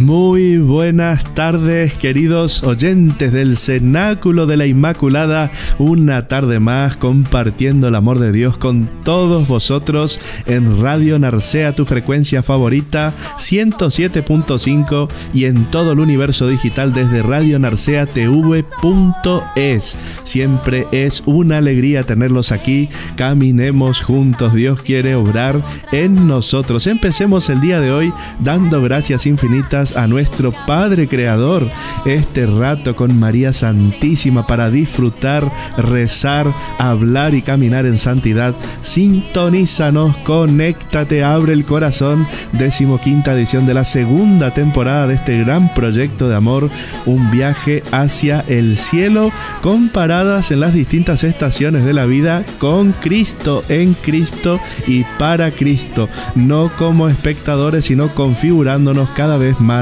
Muy buenas tardes, queridos oyentes del Cenáculo de la Inmaculada. Una tarde más compartiendo el amor de Dios con todos vosotros en Radio Narcea, tu frecuencia favorita, 107.5 y en todo el universo digital desde radionarceatv.es. Siempre es una alegría tenerlos aquí. Caminemos juntos. Dios quiere obrar en nosotros. Empecemos el día de hoy dando gracias infinitas a nuestro Padre Creador este rato con María Santísima para disfrutar, rezar, hablar y caminar en santidad. Sintonízanos, conéctate, abre el corazón. Decimoquinta edición de la segunda temporada de este gran proyecto de amor, un viaje hacia el cielo, comparadas en las distintas estaciones de la vida con Cristo, en Cristo y para Cristo, no como espectadores, sino configurándonos cada vez más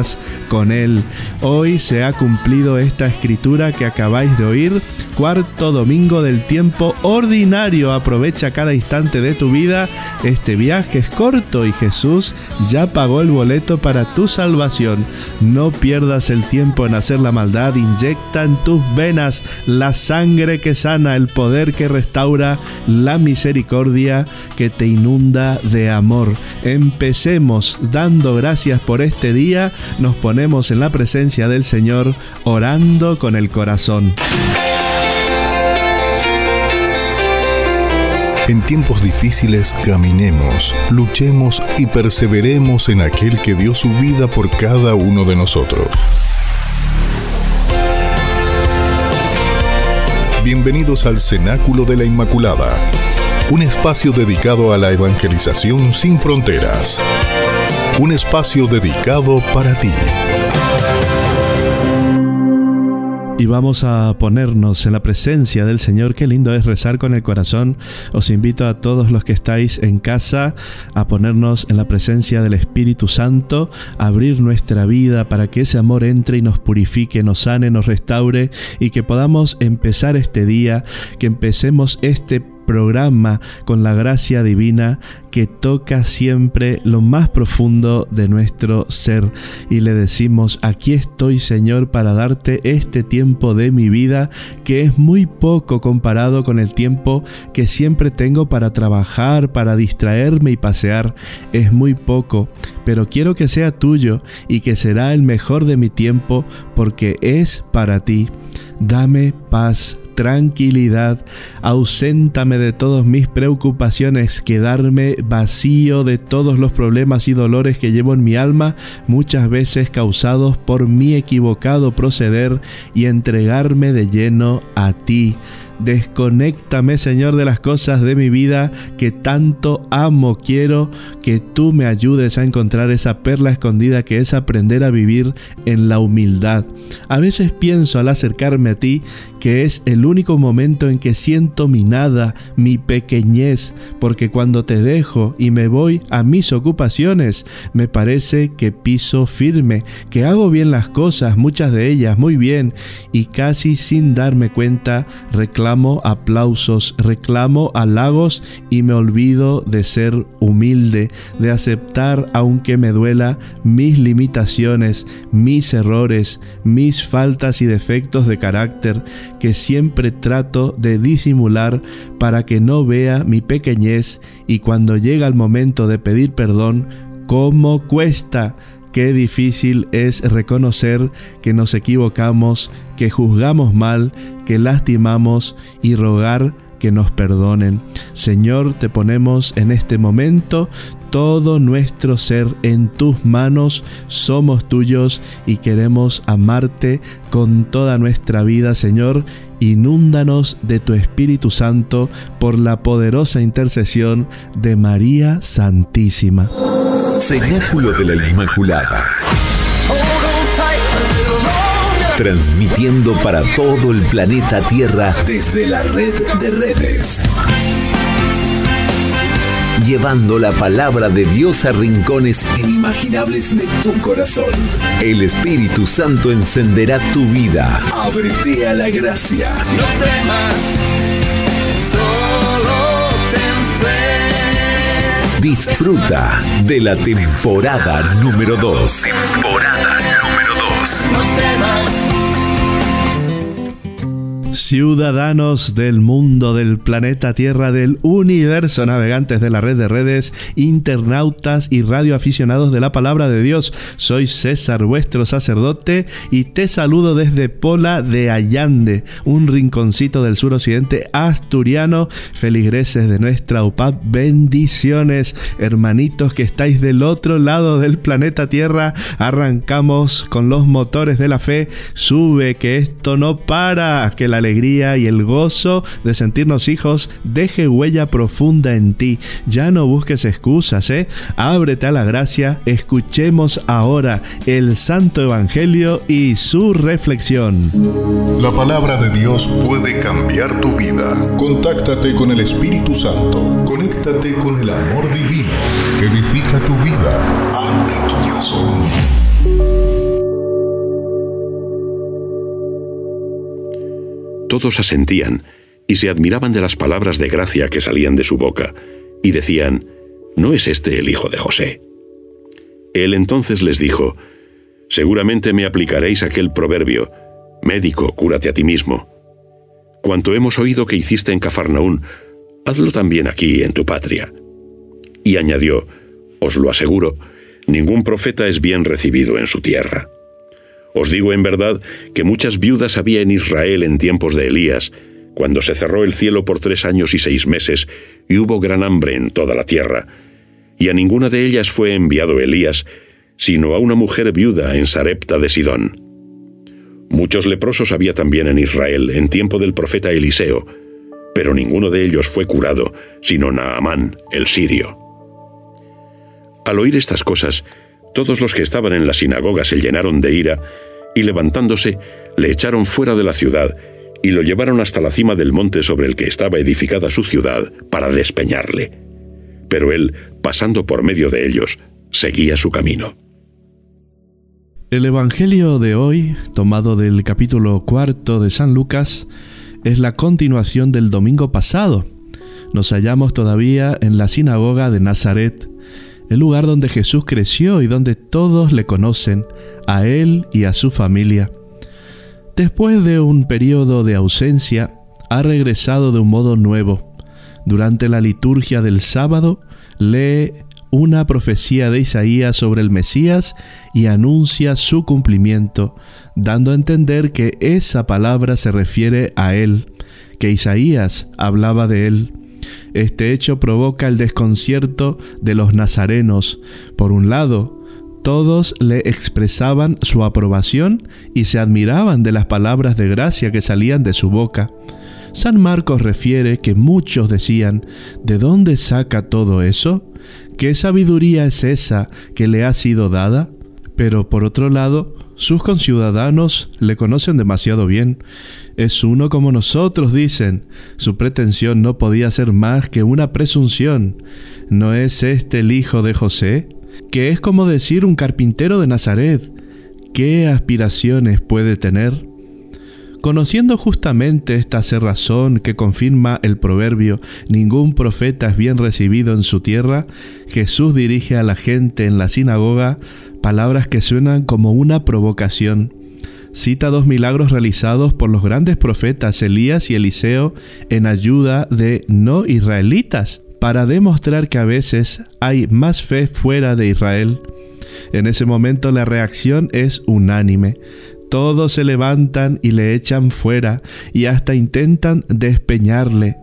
con Él. Hoy se ha cumplido esta escritura que acabáis de oír, cuarto domingo del tiempo ordinario. Aprovecha cada instante de tu vida. Este viaje es corto y Jesús ya pagó el boleto para tu salvación. No pierdas el tiempo en hacer la maldad. Inyecta en tus venas la sangre que sana, el poder que restaura, la misericordia que te inunda de amor. Empecemos dando gracias por este día nos ponemos en la presencia del Señor orando con el corazón. En tiempos difíciles caminemos, luchemos y perseveremos en aquel que dio su vida por cada uno de nosotros. Bienvenidos al Cenáculo de la Inmaculada, un espacio dedicado a la evangelización sin fronteras un espacio dedicado para ti. Y vamos a ponernos en la presencia del Señor. Qué lindo es rezar con el corazón. Os invito a todos los que estáis en casa a ponernos en la presencia del Espíritu Santo, a abrir nuestra vida para que ese amor entre y nos purifique, nos sane, nos restaure y que podamos empezar este día, que empecemos este programa con la gracia divina que toca siempre lo más profundo de nuestro ser y le decimos, aquí estoy Señor para darte este tiempo de mi vida que es muy poco comparado con el tiempo que siempre tengo para trabajar, para distraerme y pasear, es muy poco, pero quiero que sea tuyo y que será el mejor de mi tiempo porque es para ti. Dame paz, tranquilidad, auséntame de todas mis preocupaciones, quedarme vacío de todos los problemas y dolores que llevo en mi alma, muchas veces causados por mi equivocado proceder, y entregarme de lleno a ti. Desconéctame, Señor, de las cosas de mi vida que tanto amo. Quiero que tú me ayudes a encontrar esa perla escondida que es aprender a vivir en la humildad. A veces pienso al acercarme a ti que es el único momento en que siento mi nada, mi pequeñez, porque cuando te dejo y me voy a mis ocupaciones, me parece que piso firme, que hago bien las cosas, muchas de ellas muy bien, y casi sin darme cuenta reclamo aplausos, reclamo halagos y me olvido de ser humilde, de aceptar, aunque me duela, mis limitaciones, mis errores, mis faltas y defectos de carácter, que siempre trato de disimular para que no vea mi pequeñez y cuando llega el momento de pedir perdón, ¿cómo cuesta? Qué difícil es reconocer que nos equivocamos, que juzgamos mal, que lastimamos y rogar que nos perdonen. Señor, te ponemos en este momento todo nuestro ser en tus manos, somos tuyos y queremos amarte con toda nuestra vida, Señor. Inúndanos de tu Espíritu Santo por la poderosa intercesión de María Santísima. Cenáculo de la Inmaculada. Transmitiendo para todo el planeta Tierra desde la red de redes llevando la palabra de Dios a rincones inimaginables de tu corazón. El Espíritu Santo encenderá tu vida. Ábrete a la gracia. No temas, solo ten fe. Disfruta de la temporada número 2. Temporada número 2. No temas. Ciudadanos del mundo, del planeta Tierra, del universo, navegantes de la red de redes, internautas y radioaficionados de la palabra de Dios. Soy César, vuestro sacerdote, y te saludo desde Pola de Allande, un rinconcito del suroccidente asturiano. Feligreses de nuestra UPAP, bendiciones, hermanitos que estáis del otro lado del planeta Tierra. Arrancamos con los motores de la fe. Sube, que esto no para, que la alegría y el gozo de sentirnos hijos deje huella profunda en ti. Ya no busques excusas, ¿eh? Ábrete a la gracia. Escuchemos ahora el Santo Evangelio y su reflexión. La palabra de Dios puede cambiar tu vida. Contáctate con el Espíritu Santo. Conéctate con el amor divino. Edifica tu vida. Todos asentían y se admiraban de las palabras de gracia que salían de su boca, y decían, ¿no es este el hijo de José? Él entonces les dijo, Seguramente me aplicaréis aquel proverbio, Médico, cúrate a ti mismo. Cuanto hemos oído que hiciste en Cafarnaún, hazlo también aquí, en tu patria. Y añadió, Os lo aseguro, ningún profeta es bien recibido en su tierra. Os digo en verdad que muchas viudas había en Israel en tiempos de Elías, cuando se cerró el cielo por tres años y seis meses, y hubo gran hambre en toda la tierra, y a ninguna de ellas fue enviado Elías, sino a una mujer viuda en Sarepta de Sidón. Muchos leprosos había también en Israel en tiempo del profeta Eliseo, pero ninguno de ellos fue curado, sino Naamán, el sirio. Al oír estas cosas, todos los que estaban en la sinagoga se llenaron de ira, y levantándose, le echaron fuera de la ciudad, y lo llevaron hasta la cima del monte sobre el que estaba edificada su ciudad, para despeñarle. Pero él, pasando por medio de ellos, seguía su camino. El Evangelio de hoy, tomado del capítulo cuarto de San Lucas, es la continuación del domingo pasado. Nos hallamos todavía en la sinagoga de Nazaret, el lugar donde Jesús creció y donde todos le conocen, a él y a su familia. Después de un periodo de ausencia, ha regresado de un modo nuevo. Durante la liturgia del sábado, lee una profecía de Isaías sobre el Mesías y anuncia su cumplimiento, dando a entender que esa palabra se refiere a él, que Isaías hablaba de él. Este hecho provoca el desconcierto de los nazarenos. Por un lado, todos le expresaban su aprobación y se admiraban de las palabras de gracia que salían de su boca. San Marcos refiere que muchos decían, ¿de dónde saca todo eso? ¿Qué sabiduría es esa que le ha sido dada? Pero por otro lado, sus conciudadanos le conocen demasiado bien. Es uno como nosotros, dicen. Su pretensión no podía ser más que una presunción. ¿No es este el hijo de José? Que es como decir un carpintero de Nazaret. ¿Qué aspiraciones puede tener? Conociendo justamente esta cerrazón que confirma el proverbio, ningún profeta es bien recibido en su tierra, Jesús dirige a la gente en la sinagoga palabras que suenan como una provocación. Cita dos milagros realizados por los grandes profetas Elías y Eliseo en ayuda de no israelitas, para demostrar que a veces hay más fe fuera de Israel. En ese momento la reacción es unánime. Todos se levantan y le echan fuera y hasta intentan despeñarle.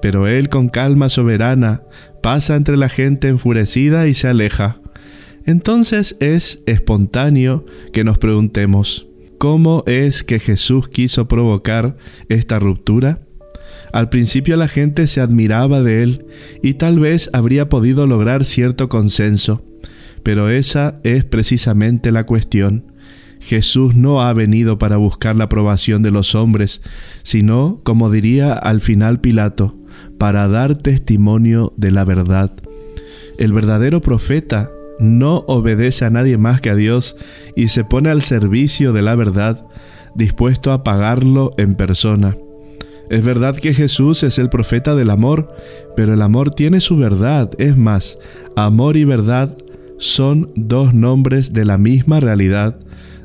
Pero él con calma soberana pasa entre la gente enfurecida y se aleja. Entonces es espontáneo que nos preguntemos, ¿cómo es que Jesús quiso provocar esta ruptura? Al principio la gente se admiraba de él y tal vez habría podido lograr cierto consenso, pero esa es precisamente la cuestión. Jesús no ha venido para buscar la aprobación de los hombres, sino, como diría al final Pilato, para dar testimonio de la verdad. El verdadero profeta no obedece a nadie más que a Dios y se pone al servicio de la verdad, dispuesto a pagarlo en persona. Es verdad que Jesús es el profeta del amor, pero el amor tiene su verdad. Es más, amor y verdad son dos nombres de la misma realidad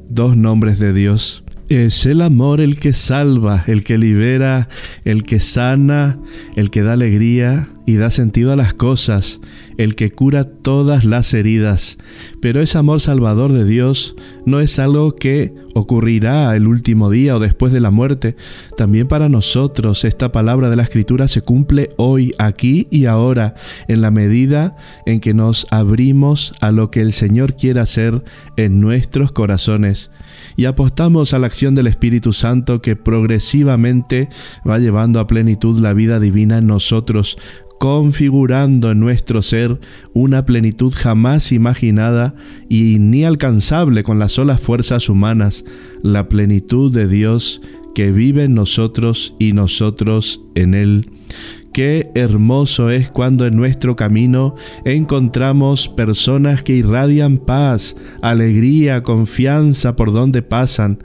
dos nombres de Dios. Es el amor el que salva, el que libera, el que sana, el que da alegría y da sentido a las cosas, el que cura todas las heridas. Pero ese amor salvador de Dios no es algo que ocurrirá el último día o después de la muerte. También para nosotros esta palabra de la Escritura se cumple hoy, aquí y ahora, en la medida en que nos abrimos a lo que el Señor quiere hacer en nuestros corazones y apostamos a la acción del Espíritu Santo que progresivamente va llevando a plenitud la vida divina en nosotros, configurando en nuestro ser una plenitud jamás imaginada y ni alcanzable con las solas fuerzas humanas, la plenitud de Dios que vive en nosotros y nosotros en Él. Qué hermoso es cuando en nuestro camino encontramos personas que irradian paz, alegría, confianza por donde pasan,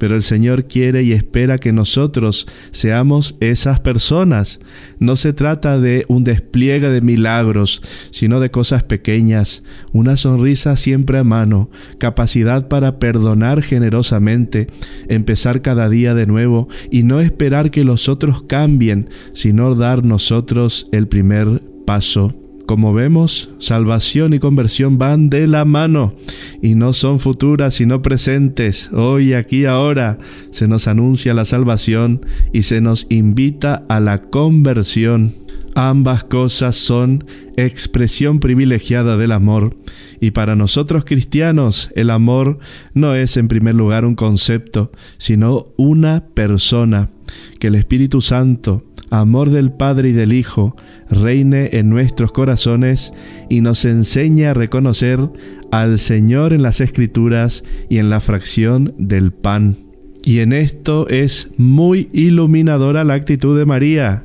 pero el Señor quiere y espera que nosotros seamos esas personas. No se trata de un despliegue de milagros, sino de cosas pequeñas, una sonrisa siempre a mano, capacidad para perdonar generosamente, empezar cada día de nuevo y no esperar que los otros cambien, sino dar nosotros el primer paso. Como vemos, salvación y conversión van de la mano y no son futuras sino presentes. Hoy, aquí, ahora se nos anuncia la salvación y se nos invita a la conversión. Ambas cosas son expresión privilegiada del amor. Y para nosotros cristianos, el amor no es en primer lugar un concepto, sino una persona. Que el Espíritu Santo amor del Padre y del Hijo, reine en nuestros corazones y nos enseñe a reconocer al Señor en las Escrituras y en la fracción del pan. Y en esto es muy iluminadora la actitud de María.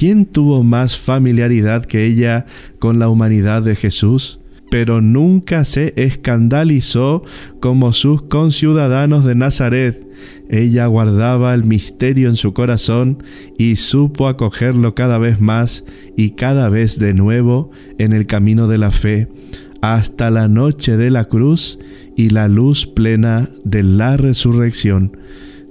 ¿Quién tuvo más familiaridad que ella con la humanidad de Jesús? Pero nunca se escandalizó como sus conciudadanos de Nazaret ella guardaba el misterio en su corazón y supo acogerlo cada vez más y cada vez de nuevo en el camino de la fe, hasta la noche de la cruz y la luz plena de la resurrección.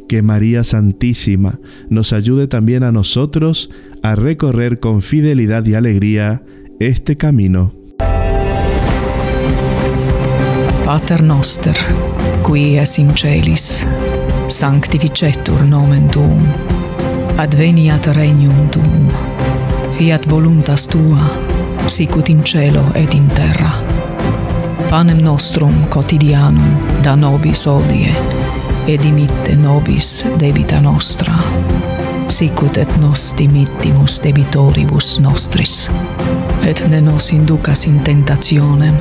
Que María Santísima nos ayude también a nosotros a recorrer con fidelidad y alegría este camino. Pater noster, qui es in celis sanctificetur nomen tuum, adveniat regnum tuum, fiat voluntas tua, sicut in cielo et in terra. Panem nostrum quotidianum da nobis odie, et dimitte nobis debita nostra, sicut et nos dimittimus debitoribus nostris. Et ne nos inducas in tentationem,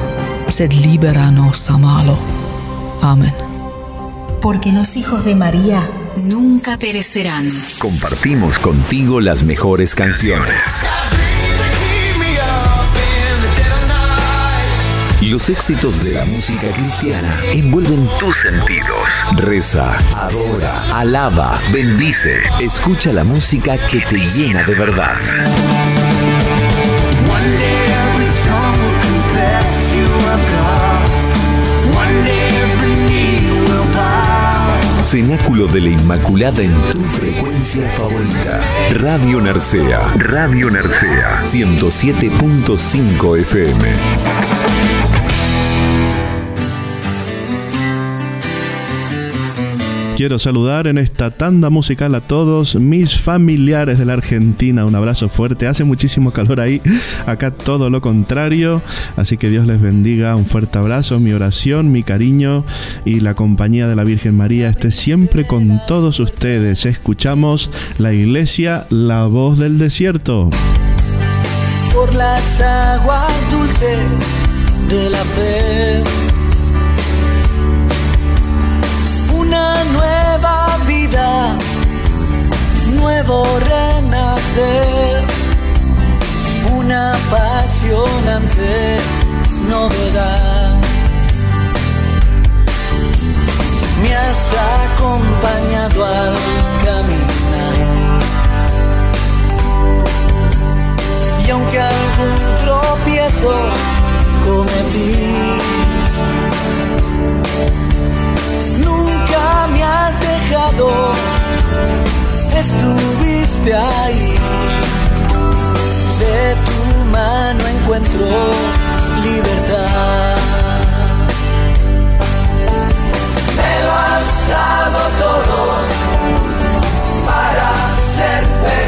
sed libera nos a malo. Amen. porque los hijos de María nunca perecerán. Compartimos contigo las mejores canciones. Los éxitos de la música cristiana envuelven tus sentidos. Reza, adora, alaba, bendice. Escucha la música que te llena de verdad. Cenáculo de la Inmaculada en tu frecuencia favorita. Radio Narcea. Radio Narcea. 107.5 FM. Quiero saludar en esta tanda musical a todos mis familiares de la Argentina. Un abrazo fuerte. Hace muchísimo calor ahí. Acá todo lo contrario. Así que Dios les bendiga. Un fuerte abrazo. Mi oración, mi cariño y la compañía de la Virgen María esté siempre con todos ustedes. Escuchamos la iglesia, la voz del desierto. Por las aguas dulces de la fe nueva vida, nuevo renacer, una apasionante novedad. Me has acompañado al caminar. Y aunque algún tropiezo cometí, me has dejado, estuviste ahí. De tu mano encuentro libertad. Me lo has dado todo para ser feliz.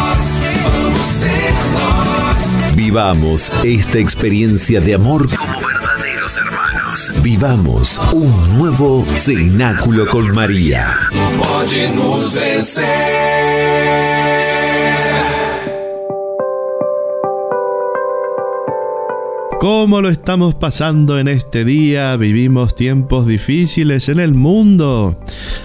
Vivamos esta experiencia de amor como verdaderos hermanos. Vivamos un nuevo cenáculo con María. ¿Cómo lo estamos pasando en este día? Vivimos tiempos difíciles en el mundo.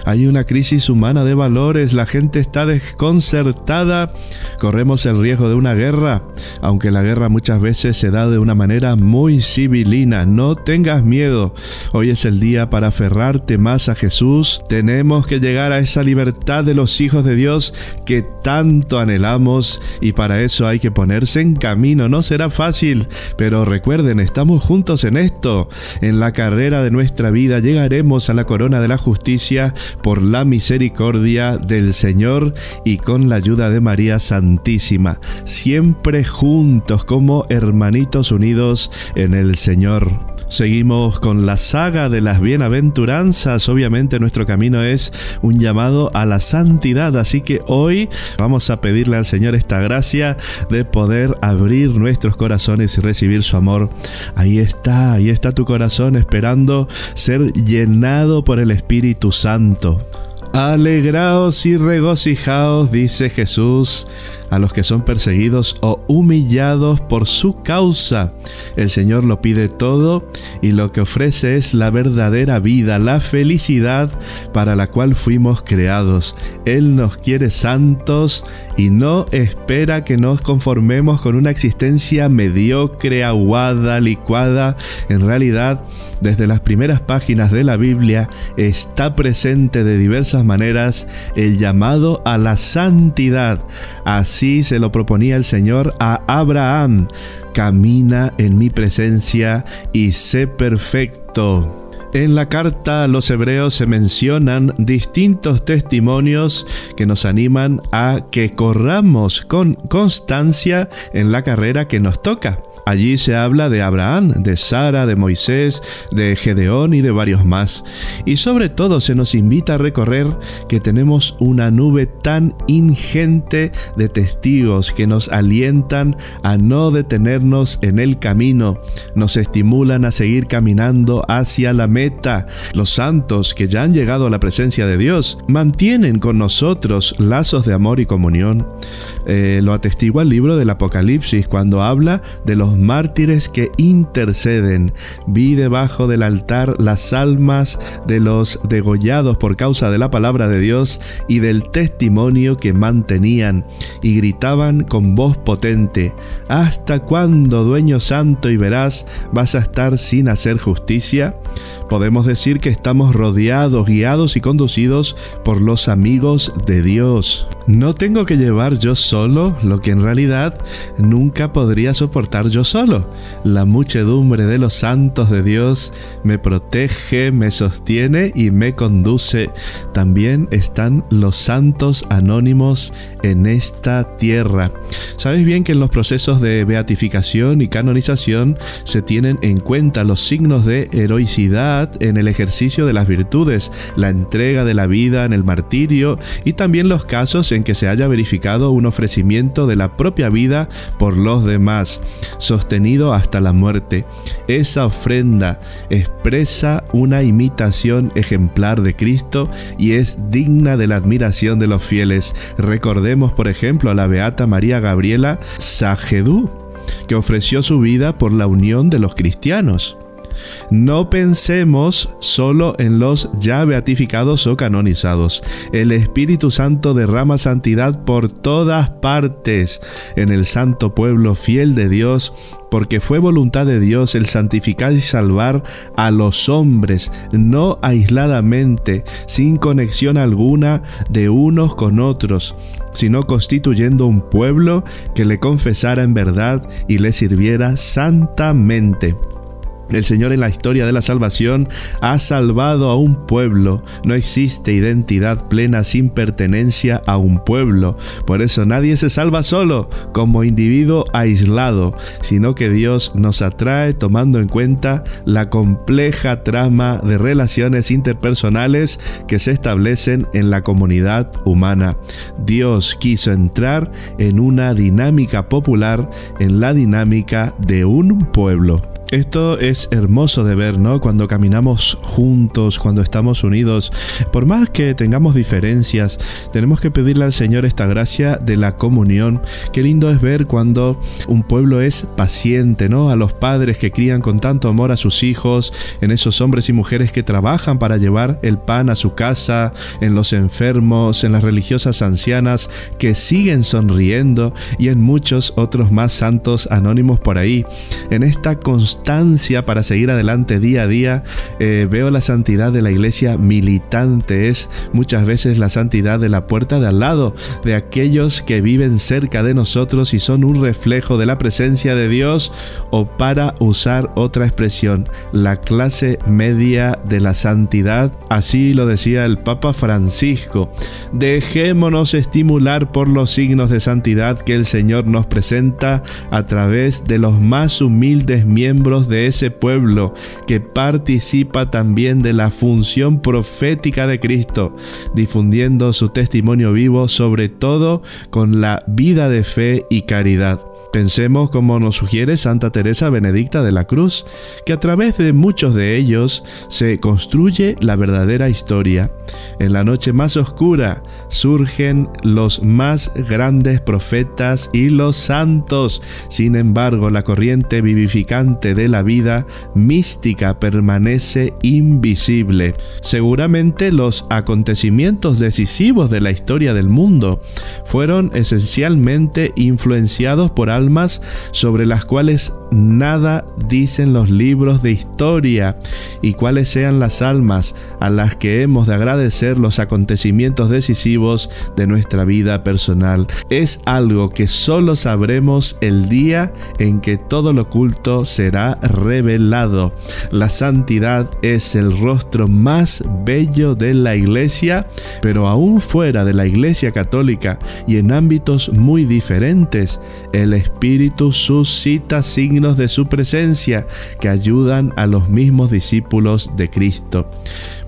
Hay una crisis humana de valores, la gente está desconcertada, corremos el riesgo de una guerra, aunque la guerra muchas veces se da de una manera muy civilina. No tengas miedo, hoy es el día para aferrarte más a Jesús. Tenemos que llegar a esa libertad de los hijos de Dios que tanto anhelamos y para eso hay que ponerse en camino. No será fácil, pero Recuerden, estamos juntos en esto. En la carrera de nuestra vida llegaremos a la corona de la justicia por la misericordia del Señor y con la ayuda de María Santísima. Siempre juntos como hermanitos unidos en el Señor. Seguimos con la saga de las bienaventuranzas. Obviamente nuestro camino es un llamado a la santidad, así que hoy vamos a pedirle al Señor esta gracia de poder abrir nuestros corazones y recibir su amor. Ahí está, ahí está tu corazón esperando ser llenado por el Espíritu Santo. Alegraos y regocijaos, dice Jesús, a los que son perseguidos o humillados por su causa. El Señor lo pide todo y lo que ofrece es la verdadera vida, la felicidad para la cual fuimos creados. Él nos quiere santos y no espera que nos conformemos con una existencia mediocre, aguada, licuada. En realidad, desde las primeras páginas de la Biblia está presente de diversas maneras el llamado a la santidad. Así se lo proponía el Señor a Abraham. Camina en mi presencia y sé perfecto. En la carta a los hebreos se mencionan distintos testimonios que nos animan a que corramos con constancia en la carrera que nos toca. Allí se habla de Abraham, de Sara, de Moisés, de Gedeón y de varios más. Y sobre todo se nos invita a recorrer que tenemos una nube tan ingente de testigos que nos alientan a no detenernos en el camino, nos estimulan a seguir caminando hacia la meta. Los santos que ya han llegado a la presencia de Dios mantienen con nosotros lazos de amor y comunión. Eh, lo atestigua el libro del Apocalipsis cuando habla de los mártires que interceden. Vi debajo del altar las almas de los degollados por causa de la palabra de Dios y del testimonio que mantenían, y gritaban con voz potente, ¿Hasta cuándo, dueño santo y veraz, vas a estar sin hacer justicia? Podemos decir que estamos rodeados, guiados y conducidos por los amigos de Dios. No tengo que llevar yo solo lo que en realidad nunca podría soportar yo solo. La muchedumbre de los santos de Dios me protege, me sostiene y me conduce. También están los santos anónimos en esta tierra. Sabes bien que en los procesos de beatificación y canonización se tienen en cuenta los signos de heroicidad en el ejercicio de las virtudes, la entrega de la vida en el martirio y también los casos en que se haya verificado un ofrecimiento de la propia vida por los demás, hasta la muerte. Esa ofrenda expresa una imitación ejemplar de Cristo y es digna de la admiración de los fieles. Recordemos, por ejemplo, a la beata María Gabriela Sagedú, que ofreció su vida por la unión de los cristianos. No pensemos solo en los ya beatificados o canonizados. El Espíritu Santo derrama santidad por todas partes en el santo pueblo fiel de Dios, porque fue voluntad de Dios el santificar y salvar a los hombres, no aisladamente, sin conexión alguna de unos con otros, sino constituyendo un pueblo que le confesara en verdad y le sirviera santamente. El Señor en la historia de la salvación ha salvado a un pueblo. No existe identidad plena sin pertenencia a un pueblo. Por eso nadie se salva solo, como individuo aislado, sino que Dios nos atrae tomando en cuenta la compleja trama de relaciones interpersonales que se establecen en la comunidad humana. Dios quiso entrar en una dinámica popular, en la dinámica de un pueblo. Esto es hermoso de ver, ¿no? Cuando caminamos juntos, cuando estamos unidos, por más que tengamos diferencias, tenemos que pedirle al Señor esta gracia de la comunión. Qué lindo es ver cuando un pueblo es paciente, ¿no? A los padres que crían con tanto amor a sus hijos, en esos hombres y mujeres que trabajan para llevar el pan a su casa, en los enfermos, en las religiosas ancianas que siguen sonriendo y en muchos otros más santos anónimos por ahí. En esta constante para seguir adelante día a día. Eh, veo la santidad de la iglesia militante, es muchas veces la santidad de la puerta de al lado, de aquellos que viven cerca de nosotros y son un reflejo de la presencia de Dios, o para usar otra expresión, la clase media de la santidad. Así lo decía el Papa Francisco. Dejémonos estimular por los signos de santidad que el Señor nos presenta a través de los más humildes miembros de ese pueblo que participa también de la función profética de Cristo, difundiendo su testimonio vivo sobre todo con la vida de fe y caridad. Pensemos como nos sugiere Santa Teresa Benedicta de la Cruz, que a través de muchos de ellos se construye la verdadera historia. En la noche más oscura surgen los más grandes profetas y los santos. Sin embargo, la corriente vivificante de la vida mística permanece invisible. Seguramente los acontecimientos decisivos de la historia del mundo fueron esencialmente influenciados por almas sobre las cuales nada dicen los libros de historia y cuáles sean las almas a las que hemos de agradecer los acontecimientos decisivos de nuestra vida personal. Es algo que solo sabremos el día en que todo lo oculto será revelado. La santidad es el rostro más bello de la iglesia, pero aún fuera de la iglesia católica y en ámbitos muy diferentes, el Espíritu suscita signos de su presencia que ayudan a los mismos discípulos de Cristo.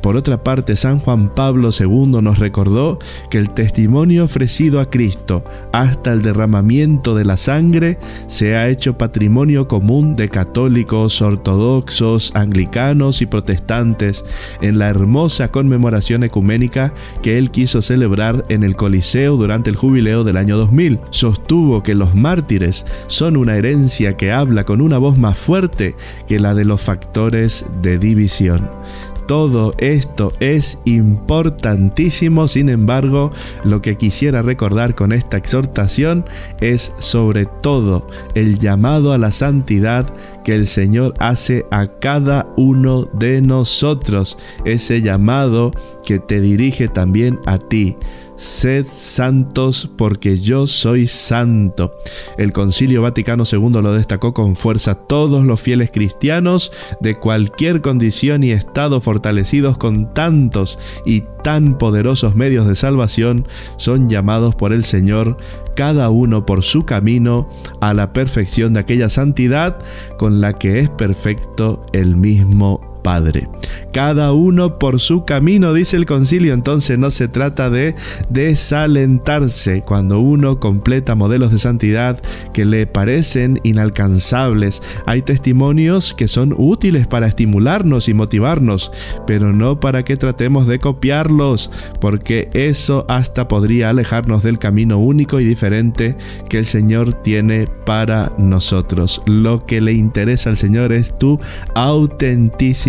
Por otra parte, San Juan Pablo II nos recordó que el testimonio ofrecido a Cristo hasta el derramamiento de la sangre se ha hecho patrimonio común de católicos, ortodoxos, anglicanos y protestantes en la hermosa conmemoración ecuménica que él quiso celebrar en el Coliseo durante el jubileo del año 2000. Sostuvo que los mártires son una herencia que habla con una voz más fuerte que la de los factores de división. Todo esto es importantísimo, sin embargo, lo que quisiera recordar con esta exhortación es sobre todo el llamado a la santidad que el Señor hace a cada uno de nosotros, ese llamado que te dirige también a ti. Sed santos porque yo soy santo. El Concilio Vaticano II lo destacó con fuerza. Todos los fieles cristianos de cualquier condición y estado fortalecidos con tantos y tan poderosos medios de salvación son llamados por el Señor cada uno por su camino a la perfección de aquella santidad con la que es perfecto el mismo Padre. Cada uno por su camino, dice el concilio, entonces no se trata de desalentarse cuando uno completa modelos de santidad que le parecen inalcanzables. Hay testimonios que son útiles para estimularnos y motivarnos, pero no para que tratemos de copiarlos, porque eso hasta podría alejarnos del camino único y diferente que el Señor tiene para nosotros. Lo que le interesa al Señor es tu autenticidad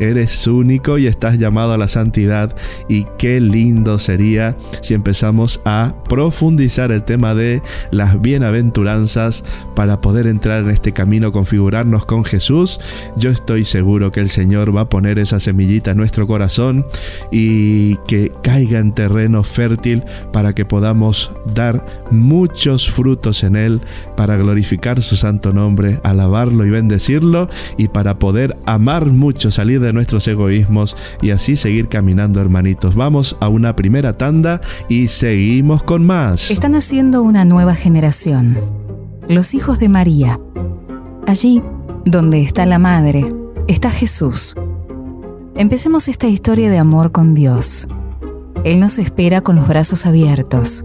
eres único y estás llamado a la santidad y qué lindo sería si empezamos a profundizar el tema de las bienaventuranzas para poder entrar en este camino, configurarnos con Jesús. Yo estoy seguro que el Señor va a poner esa semillita en nuestro corazón y que caiga en terreno fértil para que podamos dar muchos frutos en él para glorificar su santo nombre, alabarlo y bendecirlo y para poder amar mucho, salir de nuestros egoísmos y así seguir caminando, hermanitos. Vamos a una primera tanda y seguimos con más. Están haciendo una nueva generación. Los hijos de María. Allí, donde está la Madre, está Jesús. Empecemos esta historia de amor con Dios. Él nos espera con los brazos abiertos.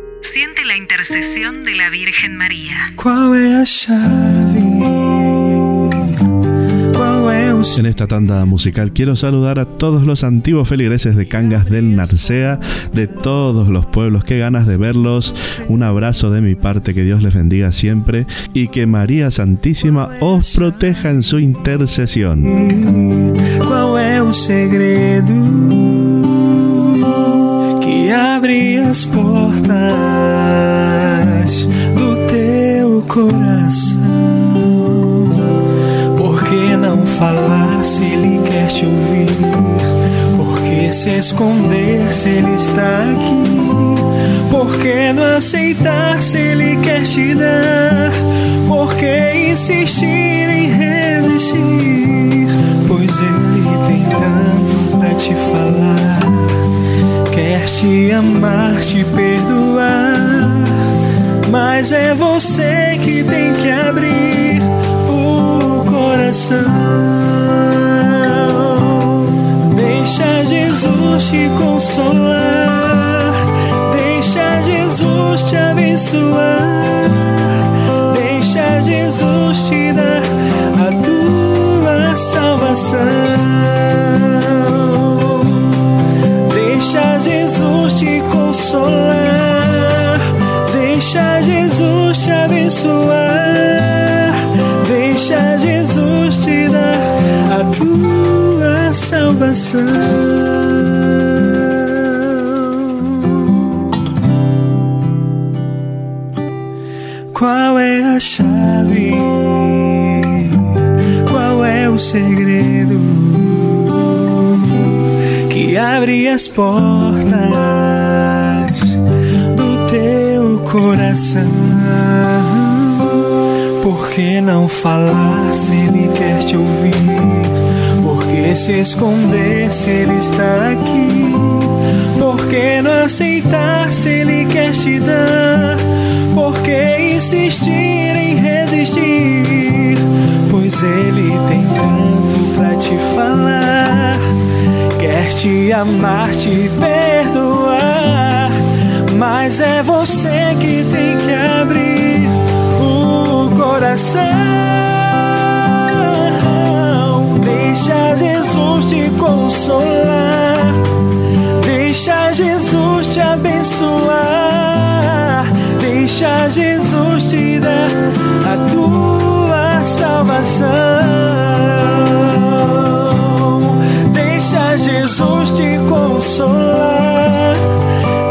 Siente la intercesión de la Virgen María. En esta tanda musical quiero saludar a todos los antiguos feligreses de Cangas del Narcea, de todos los pueblos, qué ganas de verlos. Un abrazo de mi parte, que Dios les bendiga siempre y que María Santísima os proteja en su intercesión. Segredo que abre as portas do teu coração? Por que não falar se ele quer te ouvir? que se esconder se Ele está aqui? Por que não aceitar se Ele quer te dar? Por que insistir em resistir? Pois Ele tem tanto pra te falar. Quer te amar, te perdoar. Mas é você que tem que abrir o coração. Deixa Jesus te consolar. Deixa Jesus te abençoar. Deixa Jesus te dar a tua salvação. Deixa Jesus te consolar. Deixa Jesus te abençoar. Deixa Jesus te dar a tua salvação. Qual é a chave? Qual é o segredo que abre as portas coração? Por que não falar se ele quer te ouvir? Por que se esconder se ele está aqui? Por que não aceitar se ele quer te dar? Por que insistir em resistir? Pois ele tem tanto pra te falar. Quer te amar, te perdoar. Mas é você coração. Deixa Jesus te consolar. Deixa Jesus te abençoar. Deixa Jesus te dar a tua salvação. Deixa Jesus te consolar.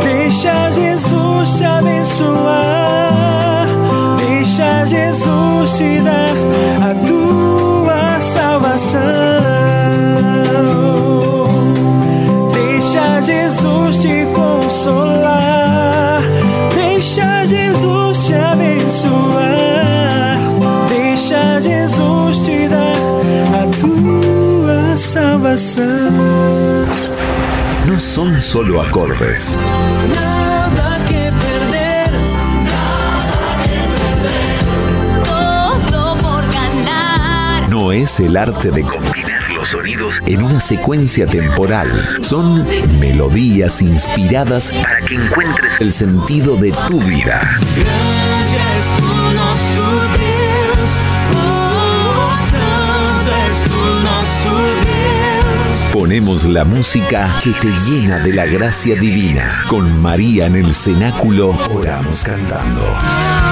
Deixa Jesus Dar a tua salvação. Deixa Jesus te consolar. Deixa Jesus te abençoar. Deixa Jesus te dar a tua salvação. No son solo acordes. No es el arte de combinar los sonidos en una secuencia temporal. Son melodías inspiradas para que encuentres el sentido de tu vida. Ponemos la música que te llena de la gracia divina. Con María en el cenáculo, oramos cantando.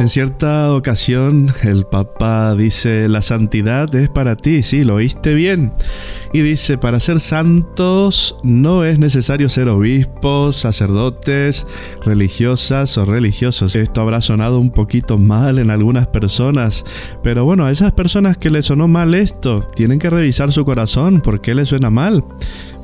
En cierta ocasión el Papa dice, la santidad es para ti, sí, lo oíste bien. Y dice, para ser santos no es necesario ser obispos, sacerdotes, religiosas o religiosos. Esto habrá sonado un poquito mal en algunas personas, pero bueno, a esas personas que les sonó mal esto, tienen que revisar su corazón, ¿por qué les suena mal?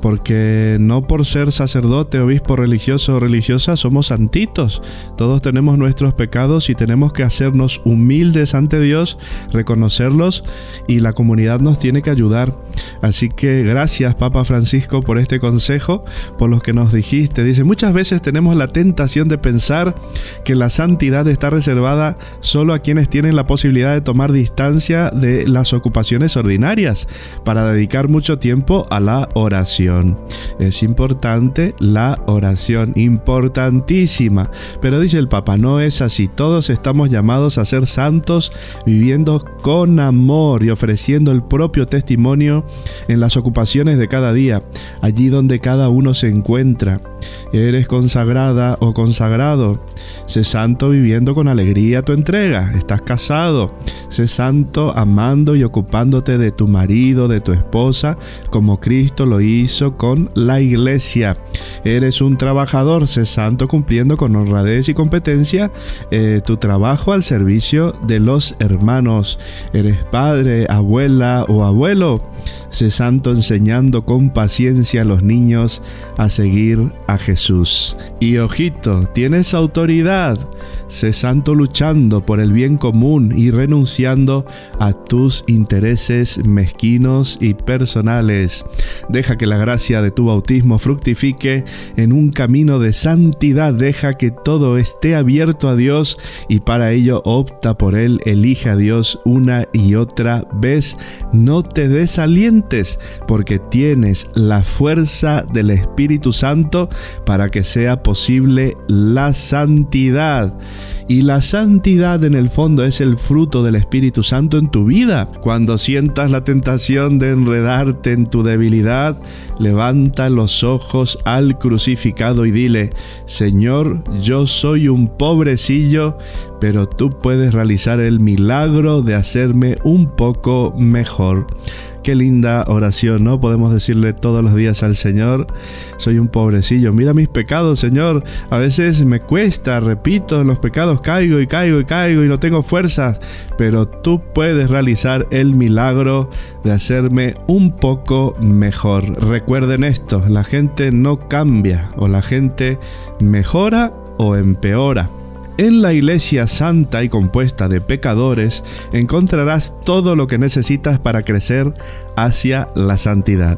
Porque no por ser sacerdote, obispo, religioso o religiosa somos santitos. Todos tenemos nuestros pecados y tenemos que hacernos humildes ante Dios, reconocerlos y la comunidad nos tiene que ayudar. Así que gracias Papa Francisco por este consejo, por lo que nos dijiste. Dice, muchas veces tenemos la tentación de pensar que la santidad está reservada solo a quienes tienen la posibilidad de tomar distancia de las ocupaciones ordinarias para dedicar mucho tiempo a la oración. Es importante la oración, importantísima. Pero dice el Papa, no es así. Todos estamos llamados a ser santos viviendo con amor y ofreciendo el propio testimonio en las ocupaciones de cada día, allí donde cada uno se encuentra. Eres consagrada o consagrado, Sé santo viviendo con alegría tu entrega. Estás casado. Sé santo amando y ocupándote de tu marido, de tu esposa, como Cristo lo hizo con la iglesia. Eres un trabajador. Sé santo cumpliendo con honradez y competencia eh, tu trabajo al servicio de los hermanos. Eres padre, abuela o abuelo. Sé santo enseñando con paciencia a los niños a seguir a Jesús. Y ojito, tienes autoridad. Sé santo luchando por el bien común y renunciando a tus intereses mezquinos y personales. Deja que la gracia de tu bautismo fructifique en un camino de santidad. Deja que todo esté abierto a Dios y para ello opta por Él. Elige a Dios una y otra vez. No te desalientes porque tienes la fuerza del Espíritu Santo para que sea posible la santidad. Y la santidad en el fondo es el fruto del Espíritu Santo en tu vida. Cuando sientas la tentación de enredarte en tu debilidad, levanta los ojos al crucificado y dile, Señor, yo soy un pobrecillo, pero tú puedes realizar el milagro de hacerme un poco mejor. Qué linda oración, ¿no? Podemos decirle todos los días al Señor, soy un pobrecillo, mira mis pecados, Señor. A veces me cuesta, repito, en los pecados caigo y caigo y caigo y no tengo fuerzas, pero tú puedes realizar el milagro de hacerme un poco mejor. Recuerden esto, la gente no cambia o la gente mejora o empeora. En la iglesia santa y compuesta de pecadores encontrarás todo lo que necesitas para crecer hacia la santidad.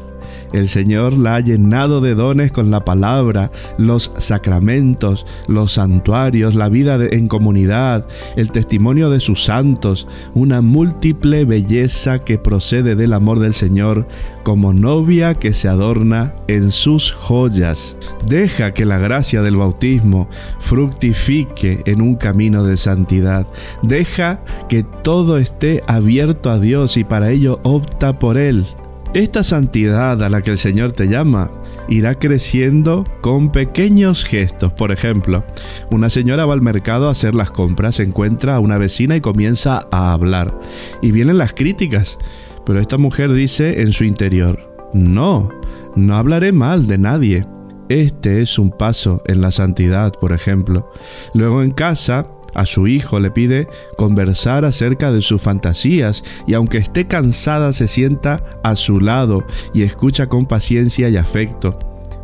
El Señor la ha llenado de dones con la palabra, los sacramentos, los santuarios, la vida en comunidad, el testimonio de sus santos, una múltiple belleza que procede del amor del Señor, como novia que se adorna en sus joyas. Deja que la gracia del bautismo fructifique en un camino de santidad. Deja que todo esté abierto a Dios y para ello opta por Él. Esta santidad a la que el Señor te llama irá creciendo con pequeños gestos. Por ejemplo, una señora va al mercado a hacer las compras, encuentra a una vecina y comienza a hablar. Y vienen las críticas. Pero esta mujer dice en su interior, no, no hablaré mal de nadie. Este es un paso en la santidad, por ejemplo. Luego en casa a su hijo le pide conversar acerca de sus fantasías y aunque esté cansada se sienta a su lado y escucha con paciencia y afecto.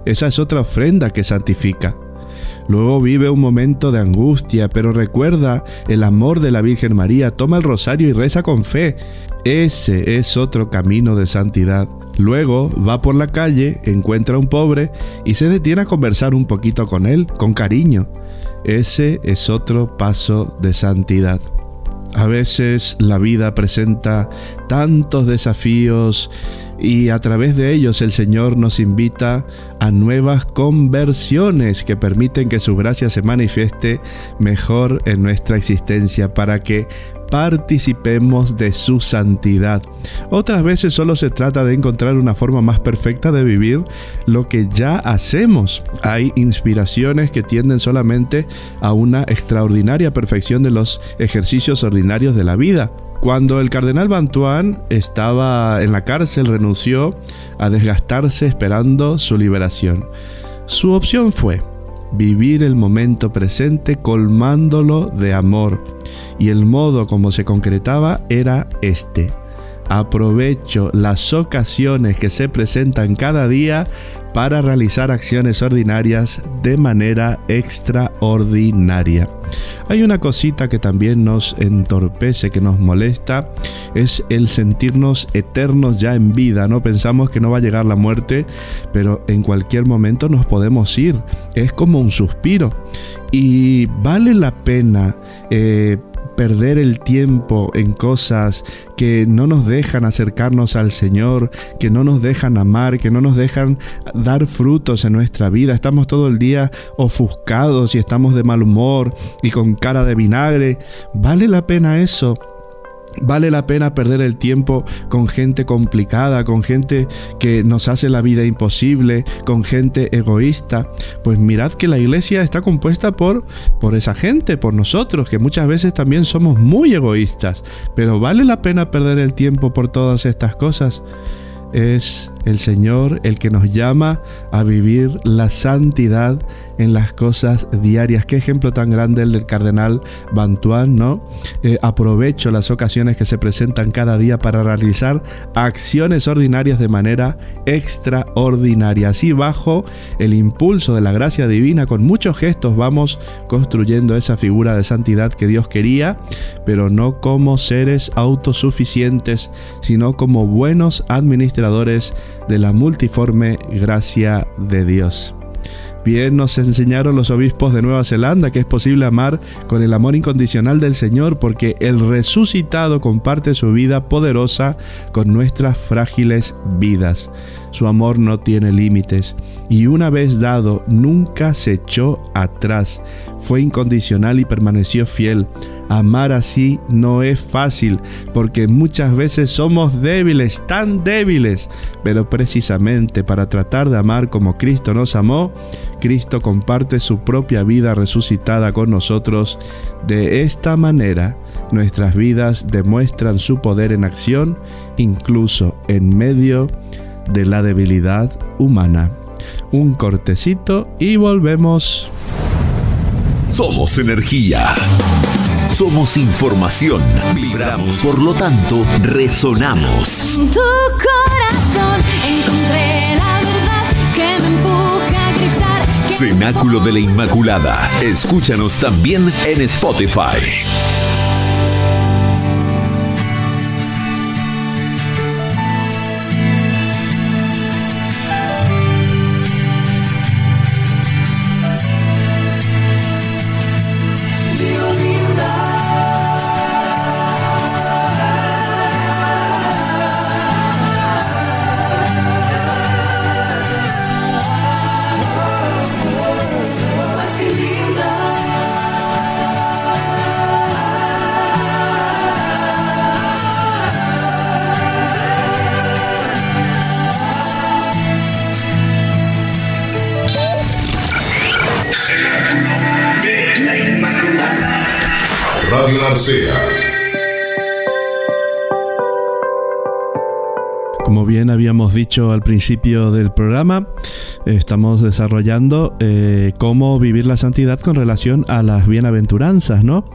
Esa es otra ofrenda que santifica. Luego vive un momento de angustia, pero recuerda el amor de la Virgen María, toma el rosario y reza con fe. Ese es otro camino de santidad. Luego va por la calle, encuentra a un pobre y se detiene a conversar un poquito con él, con cariño. Ese es otro paso de santidad. A veces la vida presenta tantos desafíos y a través de ellos el Señor nos invita a nuevas conversiones que permiten que su gracia se manifieste mejor en nuestra existencia para que participemos de su santidad. Otras veces solo se trata de encontrar una forma más perfecta de vivir lo que ya hacemos. Hay inspiraciones que tienden solamente a una extraordinaria perfección de los ejercicios ordinarios de la vida. Cuando el cardenal Bantuan estaba en la cárcel, renunció a desgastarse esperando su liberación. Su opción fue vivir el momento presente colmándolo de amor. Y el modo como se concretaba era este. Aprovecho las ocasiones que se presentan cada día para realizar acciones ordinarias de manera extraordinaria. Hay una cosita que también nos entorpece, que nos molesta, es el sentirnos eternos ya en vida. No pensamos que no va a llegar la muerte, pero en cualquier momento nos podemos ir. Es como un suspiro. Y vale la pena eh, perder el tiempo en cosas que no nos dejan acercarnos al Señor, que no nos dejan amar, que no nos dejan dar frutos en nuestra vida. Estamos todo el día ofuscados y estamos de mal humor y con cara de vinagre. ¿Vale la pena eso? Vale la pena perder el tiempo con gente complicada, con gente que nos hace la vida imposible, con gente egoísta. Pues mirad que la iglesia está compuesta por, por esa gente, por nosotros, que muchas veces también somos muy egoístas. Pero vale la pena perder el tiempo por todas estas cosas. Es el Señor el que nos llama a vivir la santidad en las cosas diarias. Qué ejemplo tan grande el del cardenal Bantuan, ¿no? Eh, aprovecho las ocasiones que se presentan cada día para realizar acciones ordinarias de manera extraordinaria. Así bajo el impulso de la gracia divina, con muchos gestos vamos construyendo esa figura de santidad que Dios quería, pero no como seres autosuficientes, sino como buenos administradores de la multiforme gracia de Dios. Bien nos enseñaron los obispos de Nueva Zelanda que es posible amar con el amor incondicional del Señor porque el resucitado comparte su vida poderosa con nuestras frágiles vidas. Su amor no tiene límites y una vez dado nunca se echó atrás. Fue incondicional y permaneció fiel Amar así no es fácil porque muchas veces somos débiles, tan débiles, pero precisamente para tratar de amar como Cristo nos amó, Cristo comparte su propia vida resucitada con nosotros. De esta manera, nuestras vidas demuestran su poder en acción, incluso en medio de la debilidad humana. Un cortecito y volvemos. Somos energía. Somos información. Vibramos, por lo tanto, resonamos. En tu corazón encontré la verdad que me empuja a gritar. Cenáculo de la Inmaculada. Escúchanos también en Spotify. Como bien habíamos dicho al principio del programa, estamos desarrollando eh, cómo vivir la santidad con relación a las bienaventuranzas, ¿no?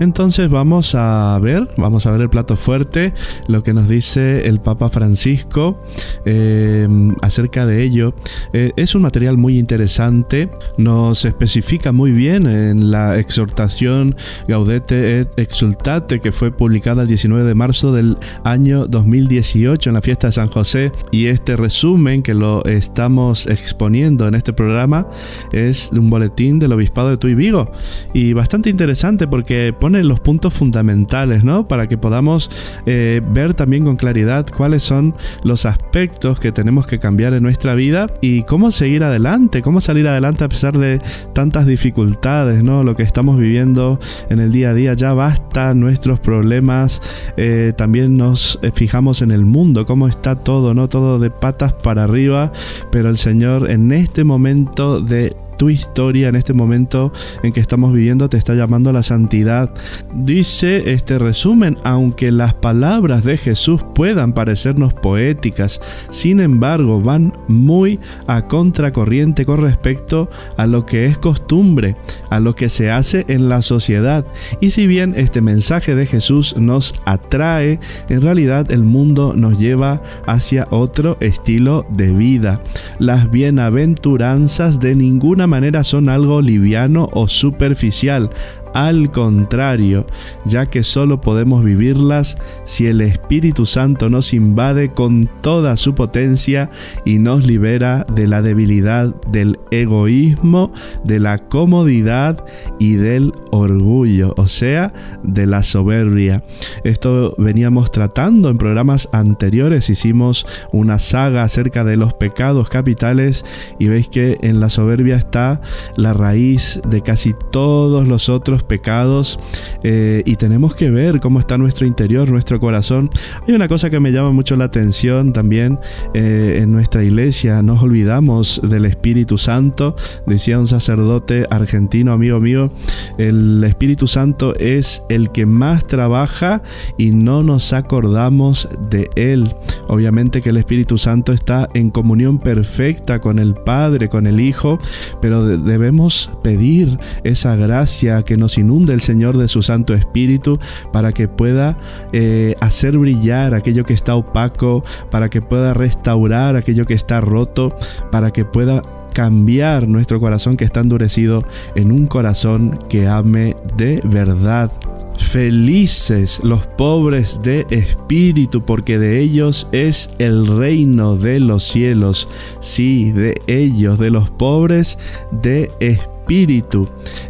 Entonces vamos a ver, vamos a ver el plato fuerte, lo que nos dice el Papa Francisco eh, acerca de ello. Eh, es un material muy interesante, nos especifica muy bien en la exhortación Gaudete et Exultate que fue publicada el 19 de marzo del año 2018 en la fiesta de San José y este resumen que lo estamos exponiendo en este programa es un boletín del Obispado de Tuy Vigo y bastante interesante porque pone los puntos fundamentales, ¿no? Para que podamos eh, ver también con claridad cuáles son los aspectos que tenemos que cambiar en nuestra vida y cómo seguir adelante, cómo salir adelante a pesar de tantas dificultades, ¿no? Lo que estamos viviendo en el día a día ya basta nuestros problemas, eh, también nos eh, fijamos en el mundo, cómo está todo, ¿no? Todo de patas para arriba, pero el Señor en este momento de tu historia en este momento en que estamos viviendo te está llamando la santidad. Dice este resumen, aunque las palabras de Jesús puedan parecernos poéticas, sin embargo van muy a contracorriente con respecto a lo que es costumbre, a lo que se hace en la sociedad. Y si bien este mensaje de Jesús nos atrae, en realidad el mundo nos lleva hacia otro estilo de vida. Las bienaventuranzas de ninguna manera son algo liviano o superficial. Al contrario, ya que solo podemos vivirlas si el Espíritu Santo nos invade con toda su potencia y nos libera de la debilidad, del egoísmo, de la comodidad y del orgullo, o sea, de la soberbia. Esto veníamos tratando en programas anteriores, hicimos una saga acerca de los pecados capitales y veis que en la soberbia está la raíz de casi todos los otros pecados eh, y tenemos que ver cómo está nuestro interior, nuestro corazón. Hay una cosa que me llama mucho la atención también eh, en nuestra iglesia, nos olvidamos del Espíritu Santo, decía un sacerdote argentino, amigo mío, el Espíritu Santo es el que más trabaja y no nos acordamos de él. Obviamente que el Espíritu Santo está en comunión perfecta con el Padre, con el Hijo, pero debemos pedir esa gracia que nos inunde el Señor de su Santo Espíritu para que pueda eh, hacer brillar aquello que está opaco, para que pueda restaurar aquello que está roto, para que pueda cambiar nuestro corazón que está endurecido en un corazón que ame de verdad. Felices los pobres de espíritu, porque de ellos es el reino de los cielos. Sí, de ellos, de los pobres de espíritu.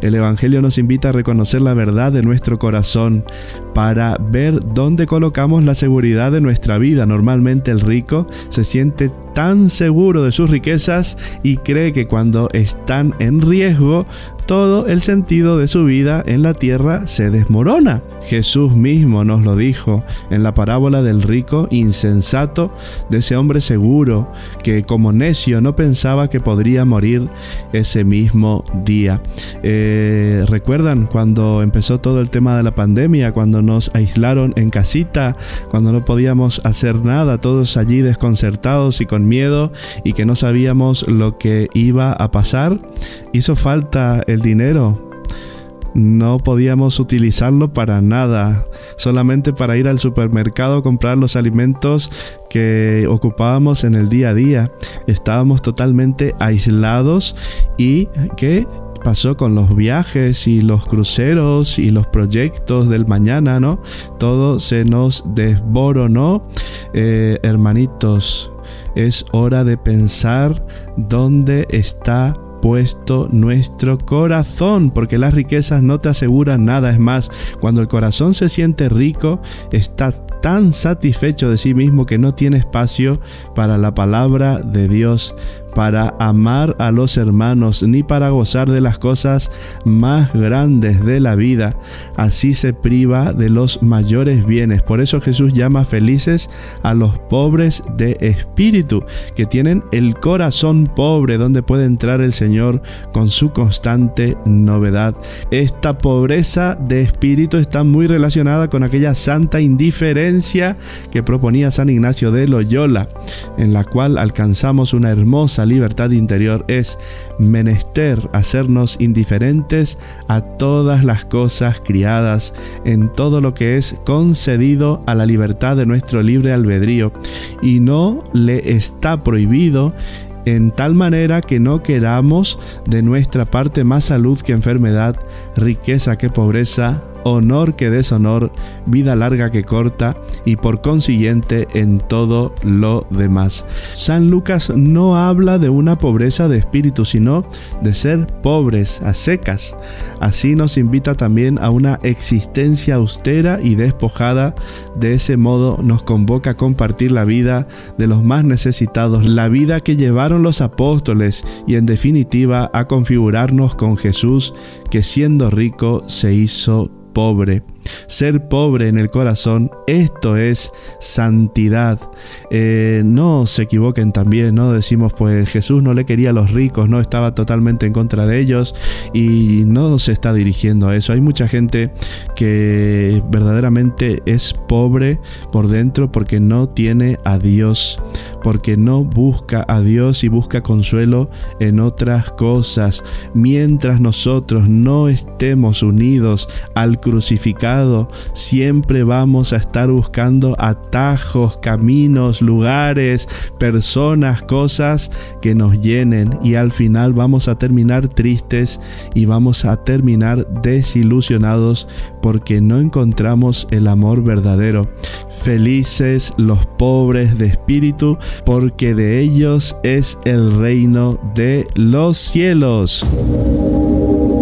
El Evangelio nos invita a reconocer la verdad de nuestro corazón para ver dónde colocamos la seguridad de nuestra vida. Normalmente el rico se siente tan seguro de sus riquezas y cree que cuando están en riesgo todo el sentido de su vida en la tierra se desmorona. Jesús mismo nos lo dijo en la parábola del rico insensato, de ese hombre seguro que como necio no pensaba que podría morir ese mismo día. Eh, ¿Recuerdan cuando empezó todo el tema de la pandemia, cuando nos aislaron en casita, cuando no podíamos hacer nada, todos allí desconcertados y con miedo y que no sabíamos lo que iba a pasar? Hizo falta el dinero. No podíamos utilizarlo para nada, solamente para ir al supermercado a comprar los alimentos que ocupábamos en el día a día. Estábamos totalmente aislados y ¿qué pasó con los viajes y los cruceros y los proyectos del mañana, ¿no? Todo se nos desboronó. Eh, hermanitos, es hora de pensar dónde está puesto nuestro corazón, porque las riquezas no te aseguran nada. Es más, cuando el corazón se siente rico, está tan satisfecho de sí mismo que no tiene espacio para la palabra de Dios para amar a los hermanos, ni para gozar de las cosas más grandes de la vida. Así se priva de los mayores bienes. Por eso Jesús llama felices a los pobres de espíritu, que tienen el corazón pobre, donde puede entrar el Señor con su constante novedad. Esta pobreza de espíritu está muy relacionada con aquella santa indiferencia que proponía San Ignacio de Loyola, en la cual alcanzamos una hermosa libertad interior es menester hacernos indiferentes a todas las cosas criadas, en todo lo que es concedido a la libertad de nuestro libre albedrío, y no le está prohibido en tal manera que no queramos de nuestra parte más salud que enfermedad, riqueza que pobreza, honor que deshonor, vida larga que corta y por consiguiente en todo lo demás. San Lucas no habla de una pobreza de espíritu, sino de ser pobres a secas. Así nos invita también a una existencia austera y despojada. De ese modo nos convoca a compartir la vida de los más necesitados, la vida que llevaron los apóstoles y en definitiva a configurarnos con Jesús que siendo rico se hizo pobre. Ser pobre en el corazón, esto es santidad. Eh, no se equivoquen también, ¿no? Decimos, pues Jesús no le quería a los ricos, no estaba totalmente en contra de ellos y no se está dirigiendo a eso. Hay mucha gente que verdaderamente es pobre por dentro porque no tiene a Dios, porque no busca a Dios y busca consuelo en otras cosas. Mientras nosotros no estemos unidos al crucificado, siempre vamos a estar buscando atajos, caminos, lugares, personas, cosas que nos llenen y al final vamos a terminar tristes y vamos a terminar desilusionados porque no encontramos el amor verdadero. Felices los pobres de espíritu, porque de ellos es el reino de los cielos.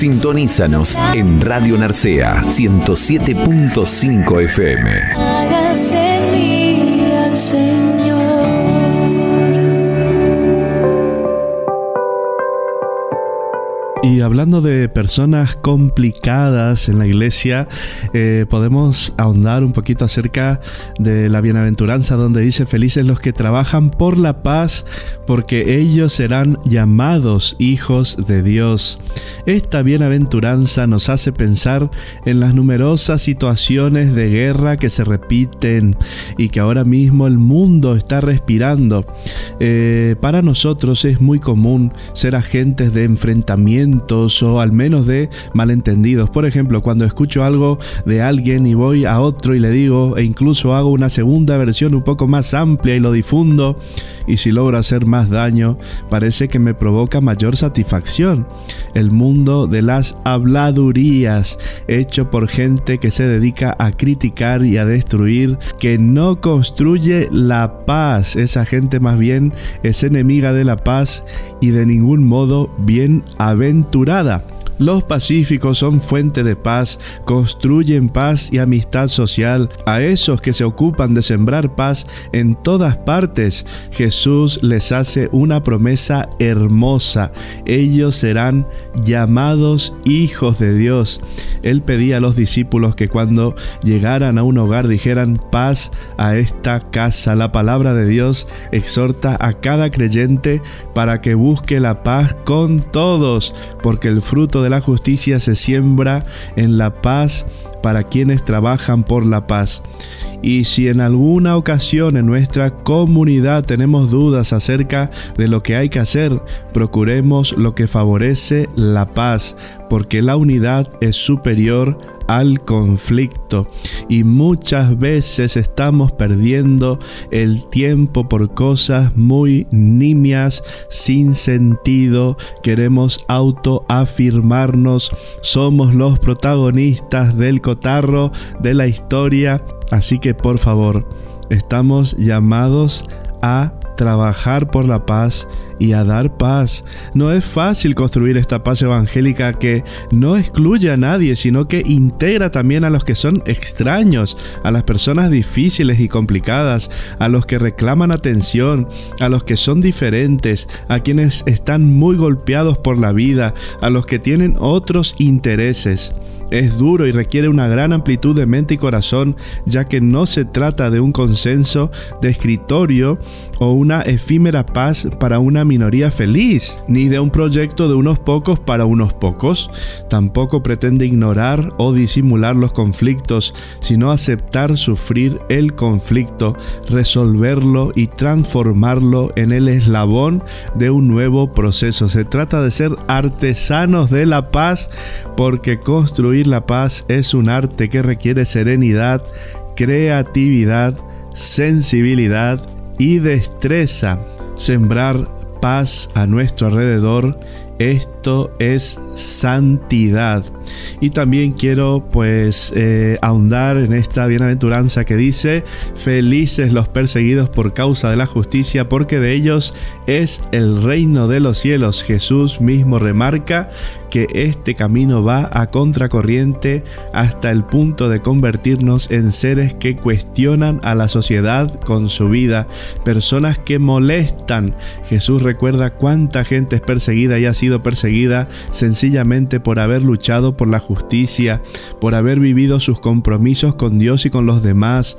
Sintonízanos en Radio Narcea 107.5 FM. Hágase. Y hablando de personas complicadas en la iglesia, eh, podemos ahondar un poquito acerca de la bienaventuranza donde dice, felices los que trabajan por la paz, porque ellos serán llamados hijos de Dios. Esta bienaventuranza nos hace pensar en las numerosas situaciones de guerra que se repiten y que ahora mismo el mundo está respirando. Eh, para nosotros es muy común ser agentes de enfrentamiento o al menos de malentendidos. Por ejemplo, cuando escucho algo de alguien y voy a otro y le digo e incluso hago una segunda versión un poco más amplia y lo difundo y si logro hacer más daño, parece que me provoca mayor satisfacción. El mundo de las habladurías, hecho por gente que se dedica a criticar y a destruir, que no construye la paz. Esa gente más bien es enemiga de la paz y de ningún modo bien aventurada estructurada. Los pacíficos son fuente de paz, construyen paz y amistad social. A esos que se ocupan de sembrar paz en todas partes, Jesús les hace una promesa hermosa. Ellos serán llamados hijos de Dios. Él pedía a los discípulos que cuando llegaran a un hogar dijeran paz a esta casa. La palabra de Dios exhorta a cada creyente para que busque la paz con todos, porque el fruto de la justicia se siembra en la paz para quienes trabajan por la paz. Y si en alguna ocasión en nuestra comunidad tenemos dudas acerca de lo que hay que hacer, procuremos lo que favorece la paz, porque la unidad es superior al conflicto. Y muchas veces estamos perdiendo el tiempo por cosas muy nimias, sin sentido, queremos autoafirmarnos, somos los protagonistas del cotarro de la historia, así que por favor, estamos llamados a trabajar por la paz y a dar paz. No es fácil construir esta paz evangélica que no excluye a nadie, sino que integra también a los que son extraños, a las personas difíciles y complicadas, a los que reclaman atención, a los que son diferentes, a quienes están muy golpeados por la vida, a los que tienen otros intereses. Es duro y requiere una gran amplitud de mente y corazón, ya que no se trata de un consenso de escritorio o una efímera paz para una minoría feliz, ni de un proyecto de unos pocos para unos pocos. Tampoco pretende ignorar o disimular los conflictos, sino aceptar sufrir el conflicto, resolverlo y transformarlo en el eslabón de un nuevo proceso. Se trata de ser artesanos de la paz porque construir la paz es un arte que requiere serenidad, creatividad, sensibilidad y destreza. Sembrar paz a nuestro alrededor, esto es santidad. Y también quiero pues eh, ahondar en esta bienaventuranza que dice, felices los perseguidos por causa de la justicia, porque de ellos es el reino de los cielos. Jesús mismo remarca que este camino va a contracorriente hasta el punto de convertirnos en seres que cuestionan a la sociedad con su vida, personas que molestan. Jesús recuerda cuánta gente es perseguida y ha sido perseguida sencillamente por haber luchado por la justicia, por haber vivido sus compromisos con Dios y con los demás.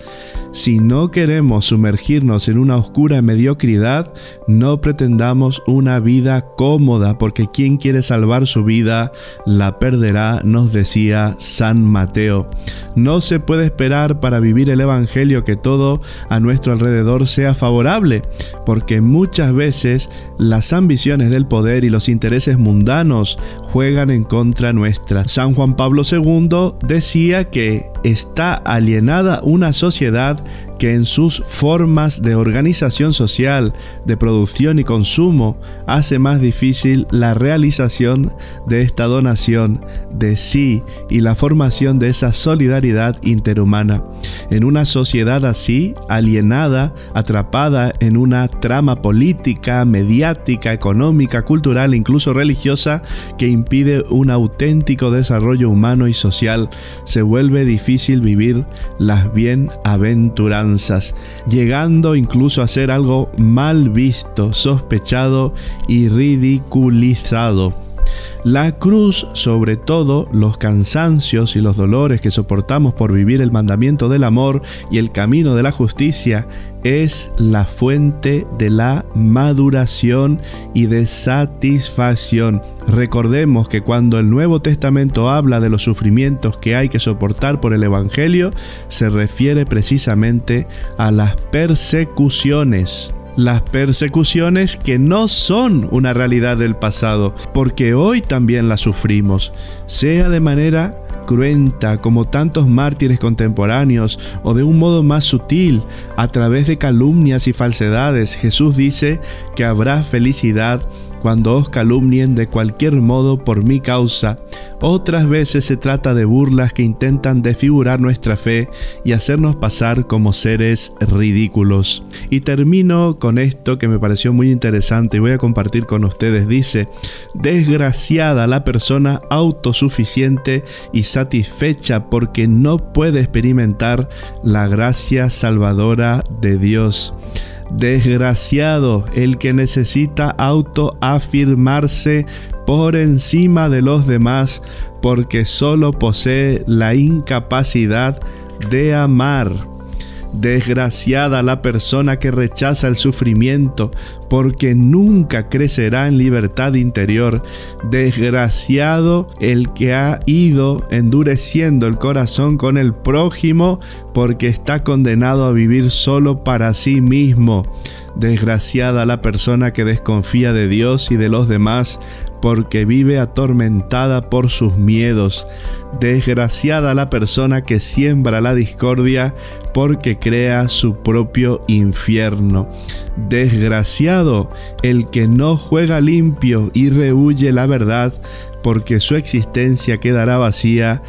Si no queremos sumergirnos en una oscura mediocridad, no pretendamos una vida cómoda, porque quien quiere salvar su vida la perderá, nos decía San Mateo. No se puede esperar para vivir el Evangelio que todo a nuestro alrededor sea favorable, porque muchas veces las ambiciones del poder y los intereses mundanos juegan en contra nuestra. San Juan Pablo II decía que está alienada una sociedad que en sus formas de organización social, de producción y consumo hace más difícil la realización de esta donación de sí y la formación de esa solidaridad interhumana. En una sociedad así, alienada, atrapada en una trama política, mediática, económica, cultural e incluso religiosa que impide un auténtico desarrollo humano y social, se vuelve difícil vivir las bienaventuranzas llegando incluso a ser algo mal visto, sospechado y ridiculizado. La cruz, sobre todo los cansancios y los dolores que soportamos por vivir el mandamiento del amor y el camino de la justicia, es la fuente de la maduración y de satisfacción. Recordemos que cuando el Nuevo Testamento habla de los sufrimientos que hay que soportar por el Evangelio, se refiere precisamente a las persecuciones las persecuciones que no son una realidad del pasado, porque hoy también las sufrimos, sea de manera cruenta como tantos mártires contemporáneos o de un modo más sutil, a través de calumnias y falsedades, Jesús dice que habrá felicidad cuando os calumnien de cualquier modo por mi causa. Otras veces se trata de burlas que intentan desfigurar nuestra fe y hacernos pasar como seres ridículos. Y termino con esto que me pareció muy interesante y voy a compartir con ustedes. Dice, desgraciada la persona autosuficiente y satisfecha porque no puede experimentar la gracia salvadora de Dios. Desgraciado el que necesita autoafirmarse por encima de los demás porque solo posee la incapacidad de amar. Desgraciada la persona que rechaza el sufrimiento, porque nunca crecerá en libertad interior. Desgraciado el que ha ido endureciendo el corazón con el prójimo, porque está condenado a vivir solo para sí mismo. Desgraciada la persona que desconfía de Dios y de los demás, porque vive atormentada por sus miedos. Desgraciada la persona que siembra la discordia, porque crea su propio infierno. Desgraciado el que no juega limpio y rehuye la verdad, porque su existencia quedará vacía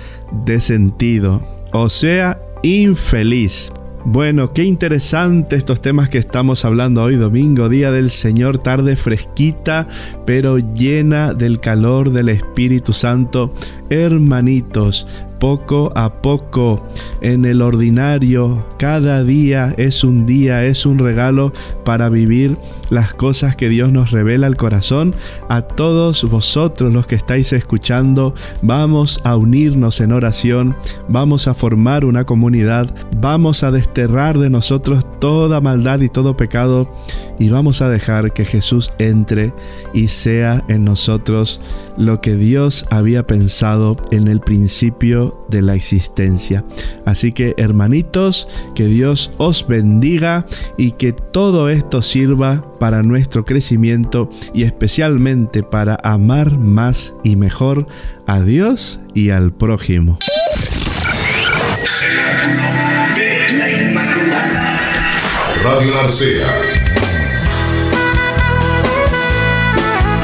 de sentido, o sea, infeliz. Bueno, qué interesante estos temas que estamos hablando hoy domingo, día del Señor, tarde fresquita, pero llena del calor del Espíritu Santo. Hermanitos, poco a poco en el ordinario. Cada día es un día, es un regalo para vivir las cosas que Dios nos revela al corazón. A todos vosotros los que estáis escuchando, vamos a unirnos en oración, vamos a formar una comunidad, vamos a desterrar de nosotros toda maldad y todo pecado y vamos a dejar que Jesús entre y sea en nosotros lo que Dios había pensado en el principio de la existencia. Así que hermanitos, que Dios os bendiga y que todo esto sirva para nuestro crecimiento y especialmente para amar más y mejor a Dios y al prójimo. Radio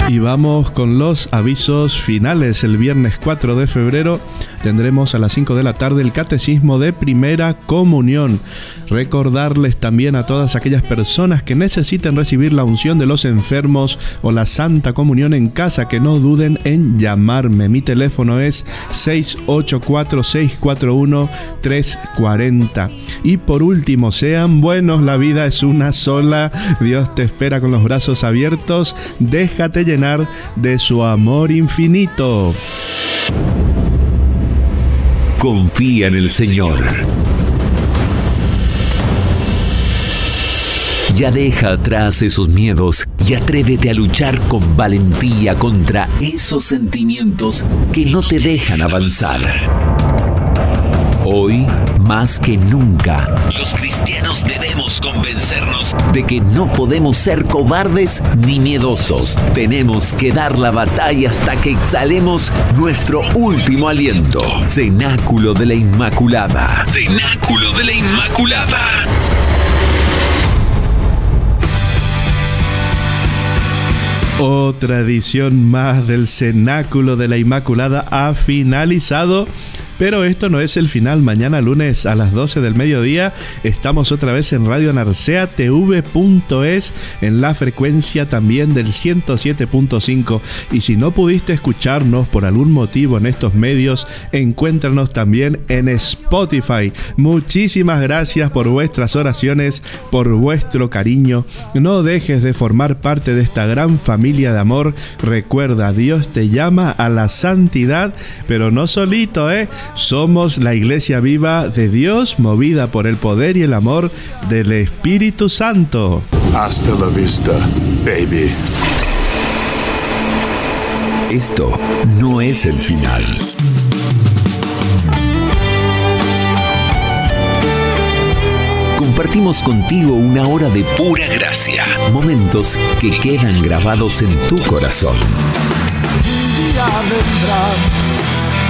Y vamos con los avisos finales. El viernes 4 de febrero tendremos a las 5 de la tarde el Catecismo de Primera Comunión. Recordarles también a todas aquellas personas que necesiten recibir la unción de los enfermos o la Santa Comunión en casa que no duden en llamarme. Mi teléfono es 684-641-340. Y por último, sean buenos, la vida es una sola. Dios te espera con los brazos abiertos. Déjate llenar de su amor infinito. Confía en el Señor. Ya deja atrás esos miedos y atrévete a luchar con valentía contra esos sentimientos que no te dejan avanzar. Hoy, más que nunca, los cristianos debemos convencernos de que no podemos ser cobardes ni miedosos. Tenemos que dar la batalla hasta que exhalemos nuestro último aliento. Cenáculo de la Inmaculada. Cenáculo de la Inmaculada. Otra edición más del Cenáculo de la Inmaculada ha finalizado. Pero esto no es el final. Mañana lunes a las 12 del mediodía estamos otra vez en Radio Narcea TV.es en la frecuencia también del 107.5. Y si no pudiste escucharnos por algún motivo en estos medios, encuéntranos también en Spotify. Muchísimas gracias por vuestras oraciones, por vuestro cariño. No dejes de formar parte de esta gran familia de amor. Recuerda, Dios te llama a la santidad, pero no solito, ¿eh? Somos la iglesia viva de Dios, movida por el poder y el amor del Espíritu Santo. Hasta la vista, baby. Esto no es el final. Compartimos contigo una hora de pura gracia, momentos que quedan grabados en tu corazón. Un día vendrá